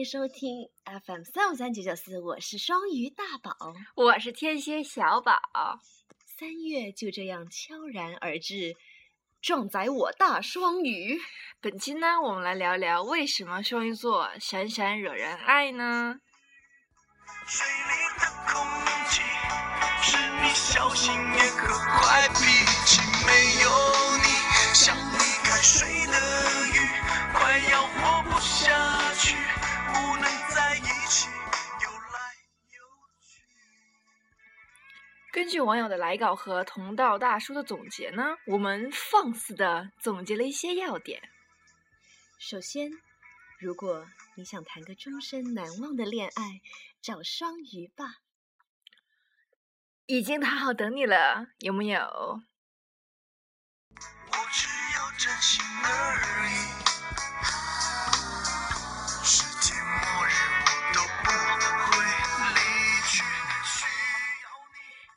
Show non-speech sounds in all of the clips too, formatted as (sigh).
迎收听 FM 三五三九九四，我是双鱼大宝，我是天蝎小宝。三月就这样悄然而至，壮哉我大双鱼。本期呢，我们来聊聊为什么双鱼座闪闪惹人爱呢？水里的空气是你小心眼和坏脾气，没有你，像离开水的鱼，快要根据网友的来稿和同道大叔的总结呢，我们放肆的总结了一些要点。首先，如果你想谈个终身难忘的恋爱，找双鱼吧。已经谈好等你了，有木有？我只要真心而已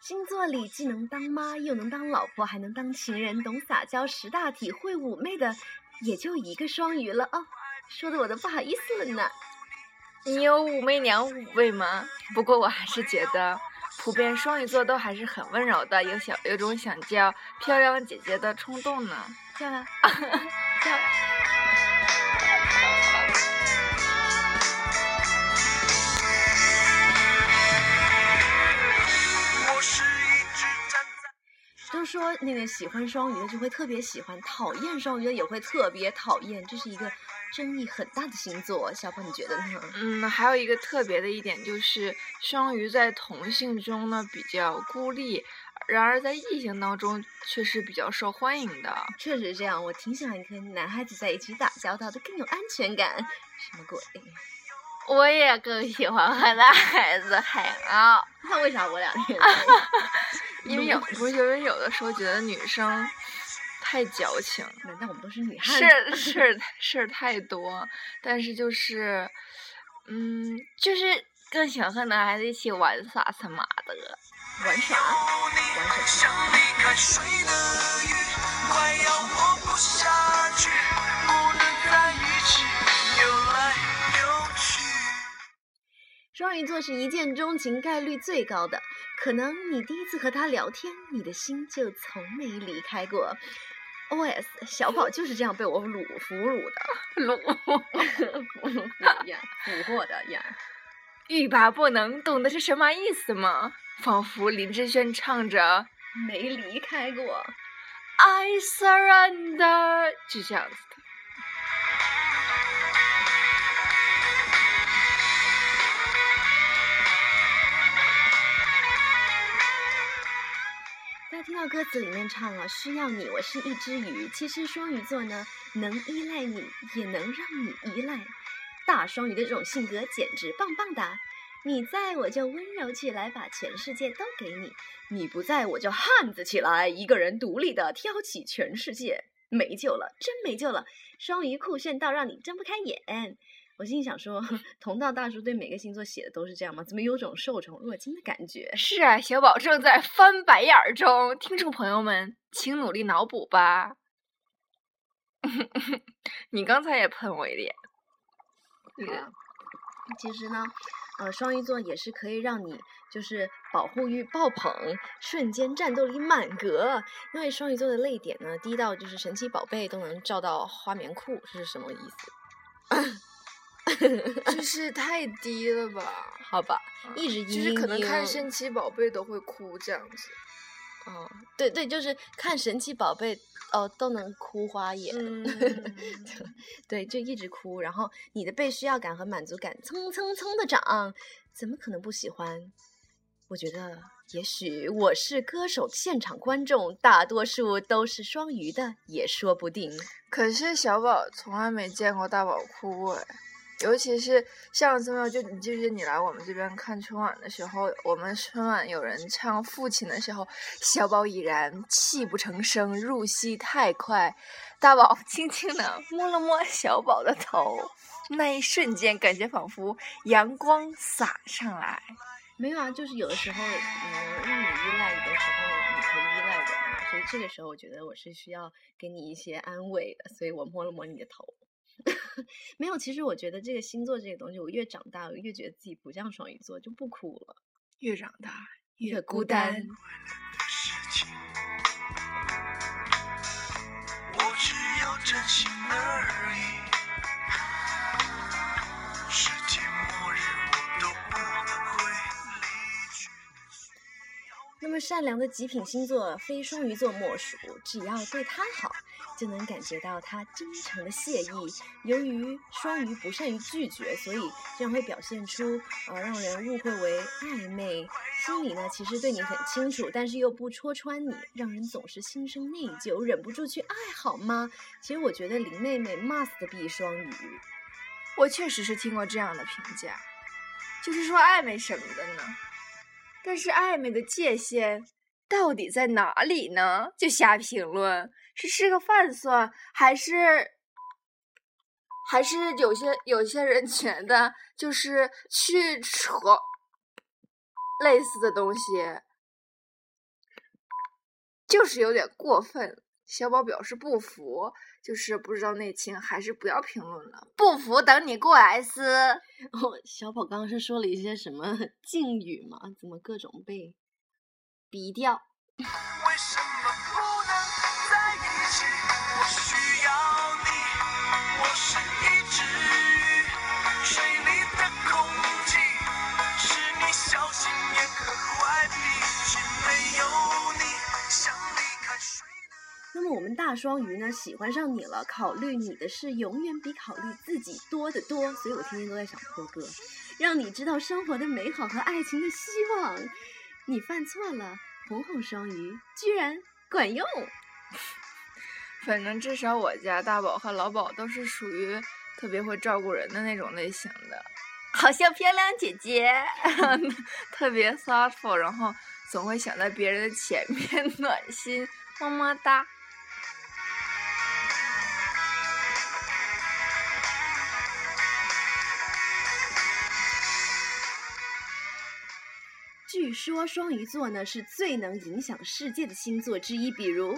星座里既能当妈，又能当老婆，还能当情人，懂撒娇，识大体，会妩媚的，也就一个双鱼了哦。说的我都不好意思了呢。你有武媚娘五味吗？不过我还是觉得，普遍双鱼座都还是很温柔的，有小有种想叫漂亮姐姐的冲动呢。叫了，(laughs) 叫。都那个喜欢双鱼的就会特别喜欢，讨厌双鱼的也会特别讨厌，这是一个。争议很大的星座，小宝你觉得呢？嗯，还有一个特别的一点就是，双鱼在同性中呢比较孤立，然而在异性当中却是比较受欢迎的。确实这样，我挺喜欢跟男孩子在一起打交道的，更有安全感。什么鬼？我也更喜欢和男孩子海啊。(laughs) 那为啥我俩？(laughs) 因为有不是因为有的时候觉得女生。太矫情，难道我们都是女汉子？(laughs) 事事事儿太多，但是就是，嗯，就是更喜欢和男孩子一起玩耍他妈的。玩耍？玩耍？双鱼座是一见钟情概率最高的，可能你第一次和他聊天，你的心就从没离开过。O.S. 小宝就是这样被我掳俘虏的，(laughs) 掳 (laughs) 呀，俘获的呀，欲罢不能，懂得是什么意思吗？仿佛林志炫唱着没离开过，I surrender，就这样子。听到歌词里面唱了“需要你，我是一只鱼”。其实双鱼座呢，能依赖你，也能让你依赖。大双鱼的这种性格简直棒棒哒！你在我就温柔起来，把全世界都给你；你不在我就汉子起来，一个人独立的挑起全世界。没救了，真没救了！双鱼酷炫到让你睁不开眼。我心里想说，(laughs) 同道大叔对每个星座写的都是这样吗？怎么有种受宠若惊的感觉？是啊，小宝正在翻白眼儿中，听众朋友们，请努力脑补吧。(laughs) 你刚才也喷我一脸。其实呢，呃，双鱼座也是可以让你就是保护欲爆棚，瞬间战斗力满格。因为双鱼座的泪点呢，低到就是神奇宝贝都能照到花棉裤，这是什么意思？(laughs) (laughs) 就是太低了吧？(laughs) 好吧，一直就是可能看神奇宝贝都会哭这样子。哦，对对，就是看神奇宝贝哦都能哭花眼。(laughs) 对，就一直哭，然后你的被需要感和满足感蹭蹭蹭的涨，怎么可能不喜欢？我觉得也许我是歌手，现场观众大多数都是双鱼的，也说不定。可是小宝从来没见过大宝哭哎。尤其是上次嘛，就你记不记得你来我们这边看春晚的时候，我们春晚有人唱《父亲》的时候，小宝已然泣不成声，入戏太快。大宝 (laughs) 轻轻的摸了摸小宝的头，那一瞬间感觉仿佛阳光洒上来。没有啊，就是有的时候，嗯，让你依赖你的时候，你可以依赖的。所以这个时候我觉得我是需要给你一些安慰的，所以我摸了摸你的头。(laughs) 没有，其实我觉得这个星座这个东西，我越长大，我越觉得自己不像双鱼座，就不哭了。越长大越孤孤单我只要真心而已。世界末日，我都不会离去。那么善良的极品星座非双鱼座莫属，只要对他好，就能感觉到他真诚的谢意。由于双鱼不善于拒绝，所以这样会表现出呃让人误会为暧昧。心里呢其实对你很清楚，但是又不戳穿你，让人总是心生内疚，忍不住去爱，好吗？其实我觉得林妹妹 must 必双鱼。我确实是听过这样的评价，就是说暧昧什么的呢？但是暧昧的界限到底在哪里呢？就瞎评论，是吃个饭算，还是还是有些有些人觉得就是去扯类似的东西，就是有点过分。小宝表示不服，就是不知道内情，还是不要评论了。不服等你过来撕。(laughs) 哦，小宝刚刚是说了一些什么 (laughs) 敬语吗？怎么各种被 (laughs) 逼掉？的。那么我们大双鱼呢，喜欢上你了，考虑你的事永远比考虑自己多得多，所以我天天都在想破歌，让你知道生活的美好和爱情的希望。你犯错了，哄哄双鱼居然管用。(laughs) 反正至少我家大宝和老宝都是属于特别会照顾人的那种类型的，好像漂亮姐姐，(laughs) 特别 thoughtful，然后总会想在别人的前面 (laughs) 暖心，么么哒。据说双鱼座呢是最能影响世界的星座之一，比如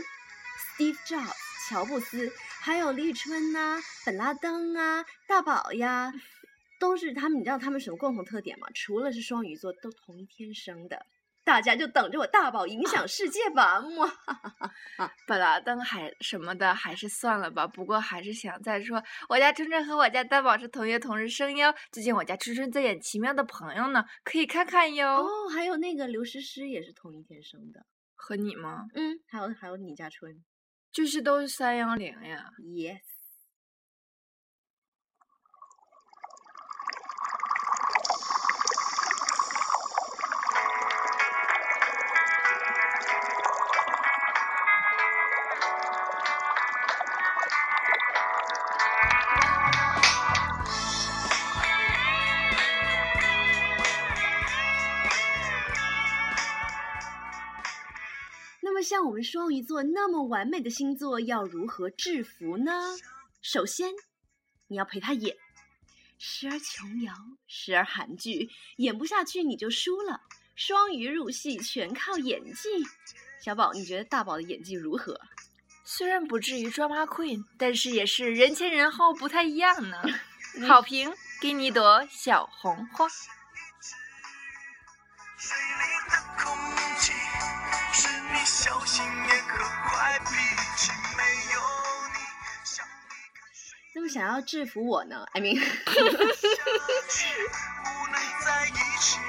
Steve Jobs 乔布斯，还有立春呐、本拉登啊、大宝呀，(laughs) 都是他们。你知道他们什么共同特点吗？除了是双鱼座，都同一天生的。大家就等着我大宝影响世界吧！哇，本拉登还什么的，还是算了吧。不过还是想再说，我家春春和我家大宝是同月同日生哟。最近我家春春在演《奇妙的朋友》呢，可以看看哟。哦，还有那个刘诗诗也是同一天生的。和你吗？嗯，还有还有你家春就是都是三幺零呀。，yes。像我们双鱼座那么完美的星座，要如何制服呢？首先，你要陪他演，时而琼瑶，时而韩剧，演不下去你就输了。双鱼入戏全靠演技。小宝，你觉得大宝的演技如何？虽然不至于 drama queen，但是也是人前人后不太一样呢。(laughs) 好评，给你一朵小红花。水里的空气是你小心眼和坏脾气，没有你像离开水那么想要制服我呢？I mean，下去，不能在一起，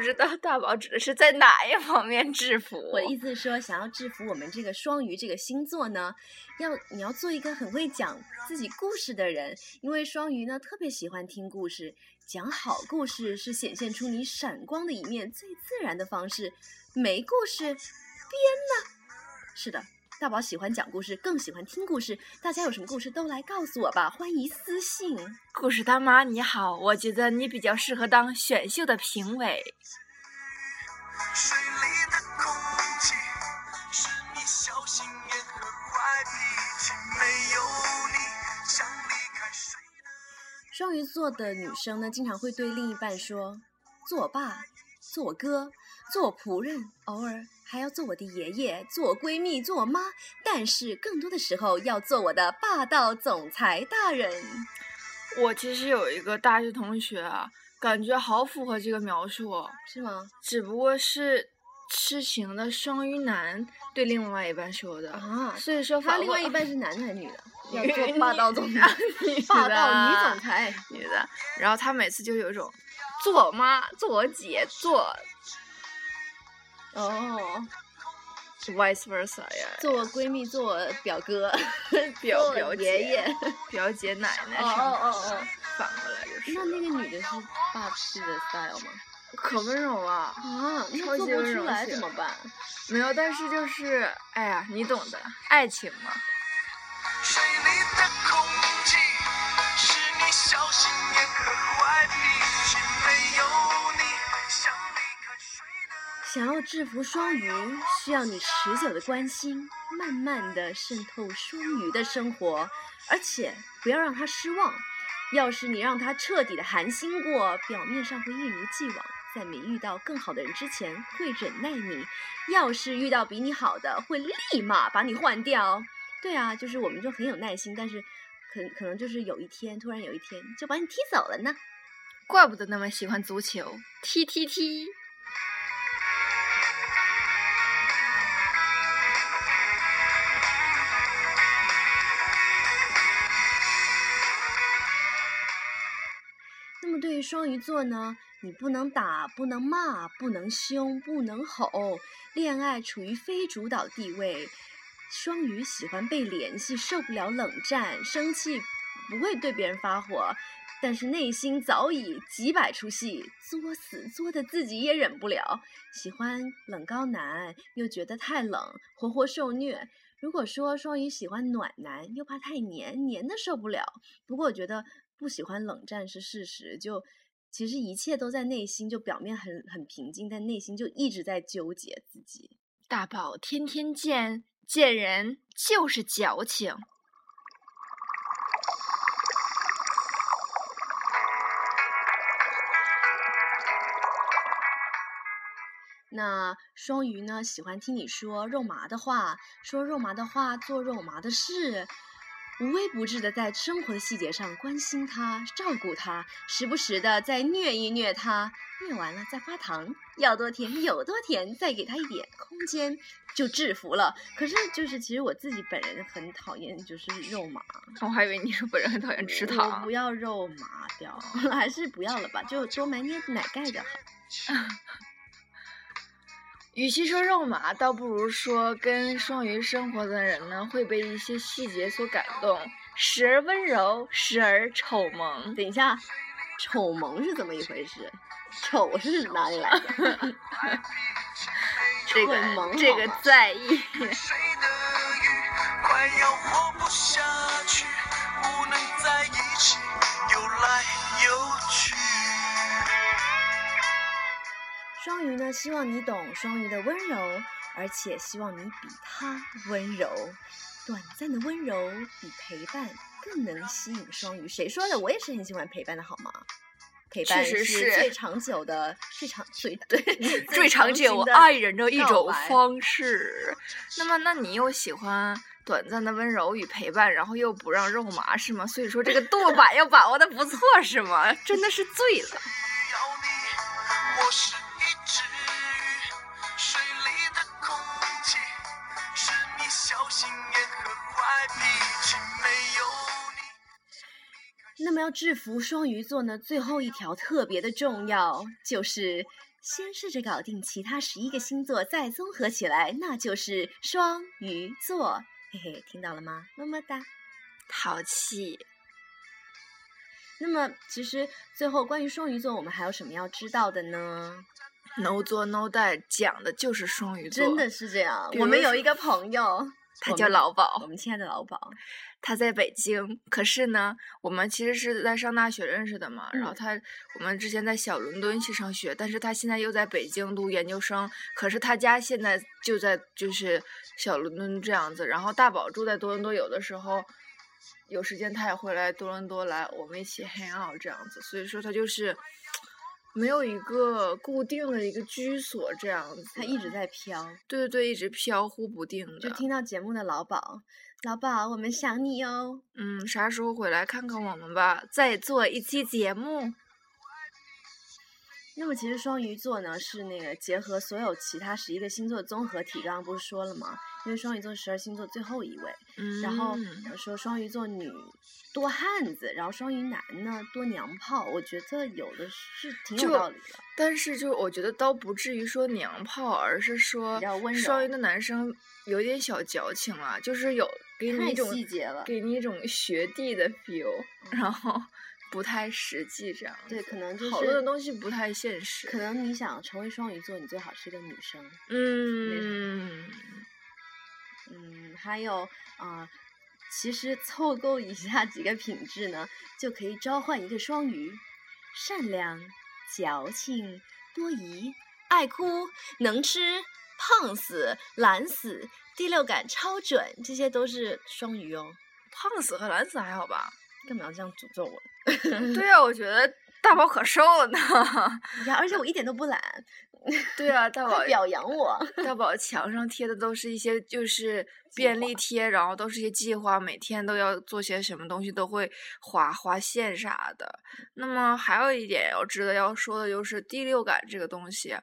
不知道大宝指的是在哪一方面制服？我的意思是说，想要制服我们这个双鱼这个星座呢，要你要做一个很会讲自己故事的人，因为双鱼呢特别喜欢听故事，讲好故事是显现出你闪光的一面最自然的方式。没故事，编呢？是的，大宝喜欢讲故事，更喜欢听故事。大家有什么故事都来告诉我吧，欢迎私信。故事大妈你好，我觉得你比较适合当选秀的评委。水里的空气是你小心眼和坏脾气，没有你像离开水的。双鱼座的女生呢，经常会对另一半说：“做我爸，做我哥，做仆人，偶尔还要做我的爷爷，做我闺蜜，做我妈，但是更多的时候要做我的霸道总裁大人。我其实有一个大学同学啊，感觉好符合这个描述哦，是吗？只不过是痴情的双鱼男对另外一半说的啊，所以说他另外一半是男的还是女的？(laughs) 要做霸道总裁，霸道女总裁。女的，然后他每次就有一种做我妈、做我姐、做哦，是 vice versa 呀，做我闺蜜，做我表哥，(laughs) 表表姐爷爷。表姐、奶奶哦什么的，哦哦哦，反过来就是那了。那个女的是霸气的 style 吗？可温柔了，啊，那超级做不出温柔型来怎么办？没有，但是就是，哎呀，你懂的，爱情嘛。水里的空气是你小心眼和坏脾气，没有你像离开水的。想要制服双鱼，需要你持久的关心，慢慢的渗透双鱼的生活，而且不要让他失望。要是你让他彻底的寒心过，表面上会一如既往，在没遇到更好的人之前会忍耐你；要是遇到比你好的，会立马把你换掉。对啊，就是我们就很有耐心，但是可可能就是有一天，突然有一天就把你踢走了呢。怪不得那么喜欢足球，踢踢踢。双鱼座呢，你不能打，不能骂，不能凶，不能吼，恋爱处于非主导地位。双鱼喜欢被联系，受不了冷战，生气不会对别人发火，但是内心早已几百出戏，作死作的自己也忍不了。喜欢冷高男，又觉得太冷，活活受虐。如果说双鱼喜欢暖男，又怕太黏，黏的受不了。不过我觉得不喜欢冷战是事实，就其实一切都在内心，就表面很很平静，但内心就一直在纠结自己。大宝天天见，见人就是矫情。那双鱼呢，喜欢听你说肉麻的话，说肉麻的话，做肉麻的事，无微不至的在生活的细节上关心他、照顾他，时不时的再虐一虐他，虐完了再发糖，要多甜有多甜，再给他一点空间，就制服了。可是就是其实我自己本人很讨厌就是肉麻，我还以为你说本人很讨厌吃我糖不。要肉麻掉，(laughs) 还是不要了吧，就多买点奶盖就好。(laughs) 与其说肉麻，倒不如说跟双鱼生活的人呢，会被一些细节所感动，时而温柔，时而丑萌。等一下，丑萌是怎么一回事？丑是哪里来的？(laughs) 这个萌这个在意。(laughs) 水的鱼快要活不下去，不能在一起游来游去。双鱼呢，希望你懂双鱼的温柔，而且希望你比他温柔。短暂的温柔比陪伴更能吸引双鱼。谁说的？我也是很喜欢陪伴的，好吗？陪伴是最长久的、最长最 (laughs) 对 (laughs) 最长久的爱人的一种方式。那么，那你又喜欢短暂的温柔与陪伴，然后又不让肉麻是吗？所以说这个度把要把握的不错是吗？(laughs) 真的是醉了。么要制服双鱼座呢，最后一条特别的重要，就是先试着搞定其他十一个星座，再综合起来，那就是双鱼座。嘿嘿，听到了吗？么么哒。淘气，那么其实最后关于双鱼座，我们还有什么要知道的呢？no 做 no die 讲的就是双鱼座，真的是这样。我们有一个朋友，他叫老宝我们亲爱的老宝，他在北京，可是呢，我们其实是在上大学认识的嘛。然后嗯他，我们之前在小伦敦去上学，但是他现在又在北京读研究生。可是他家现在就在就是小伦敦这样子。然后大宝住在多伦多，有的时候有时间他也会来多伦多来我们一起 hang out 这样子。所以说他就是没有一个固定的一个居所这样子。它一直在飘。对对对，一直飘忽不定的。就听到节目的老宝，老宝，我们想你哦。嗯，啥时候回来看看我们吧？再做一期节目。那么其实双鱼座呢，是那个结合所有其他十一个星座综合体。刚刚不是说了吗？因为双鱼座十二星座最后一位。嗯。然后说双鱼座女多汉子，然后双鱼男呢多娘炮。我觉得有的是挺有道理的。但是就我觉得倒不至于说娘炮，而是说双鱼的男生有点小矫情了，就是有给你一种细节了，给你一种学弟的 feel，然后。不太实际，这样对，可能就是好多的东西不太现实。可能你想成为双鱼座，你最好是个女生。嗯嗯，还有啊，其实凑够以下几个品质呢，就可以召唤一个双鱼：善良、矫情、多疑、爱哭、能吃、胖死、懒死、第六感超准，这些都是双鱼哦。胖死和懒死还好吧？干嘛要这样诅咒我？对呀，我觉得大宝可瘦了呢。(laughs) 呀，而且我一点都不懒。(laughs) 对啊，大宝表扬我。大宝墙上贴的都是一些就是 (laughs) 便利贴，然后都是一些计划，每天都要做些什么东西，都会划划线啥的。那么还有一点要值得要说的就是第六感这个东西，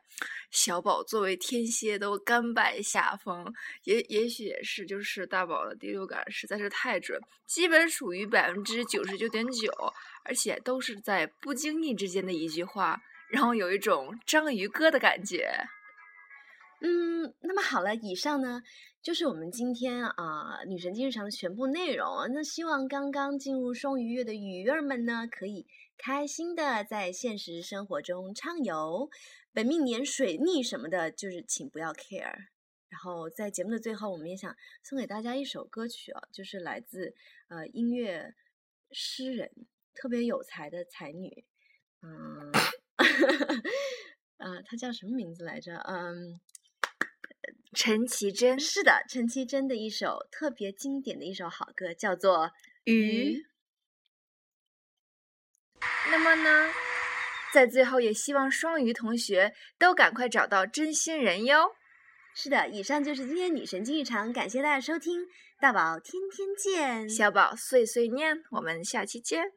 小宝作为天蝎都甘拜下风，也也许也是就是大宝的第六感实在是太准，基本属于百分之九十九点九，而且都是在不经意之间的一句话。然后有一种章鱼哥的感觉，嗯，那么好了，以上呢就是我们今天啊女神经日常的全部内容。那希望刚刚进入双鱼月的鱼儿们呢，可以开心的在现实生活中畅游。本命年水逆什么的，就是请不要 care。然后在节目的最后，我们也想送给大家一首歌曲啊，就是来自呃音乐诗人特别有才的才女，嗯。(laughs) 呃，他叫什么名字来着？嗯，陈绮贞。是的，陈绮贞的一首特别经典的一首好歌，叫做《鱼》。那么呢，在最后也希望双鱼同学都赶快找到真心人哟。是的，以上就是今天女神经日常，感谢大家收听，大宝天天见，小宝碎碎念，我们下期见。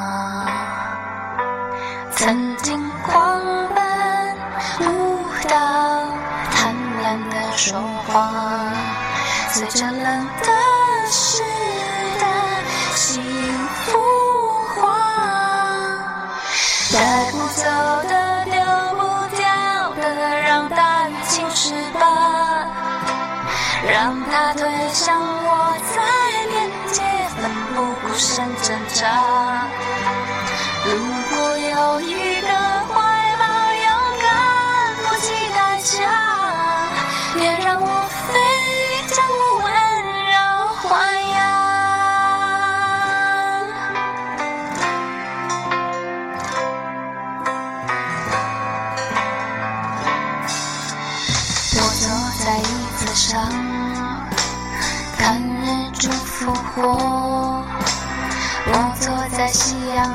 说话，随着冷的湿的幸福化，带不走的丢不掉的，让大雨侵蚀吧，让它推向我在边界，奋不顾身挣扎。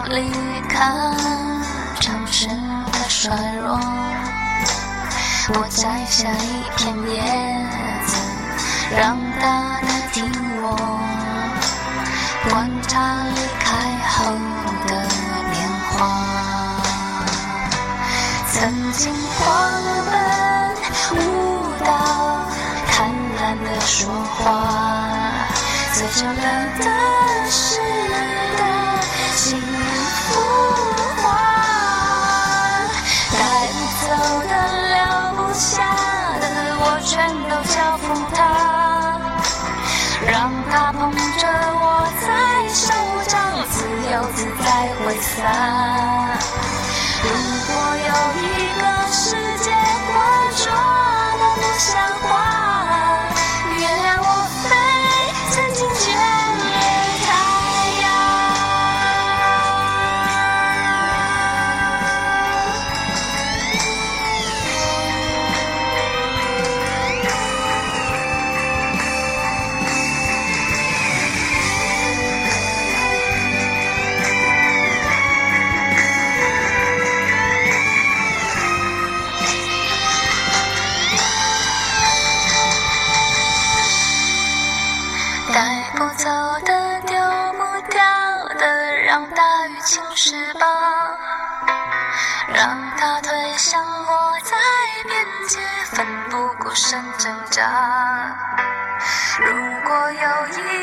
夕阳里，看城市的衰弱。我摘下一片叶子，让它代替我，观察离开后的变化。曾经狂奔舞蹈，贪婪的说话，随着冷的湿让他推向我在边界奋不顾身挣扎。如果有一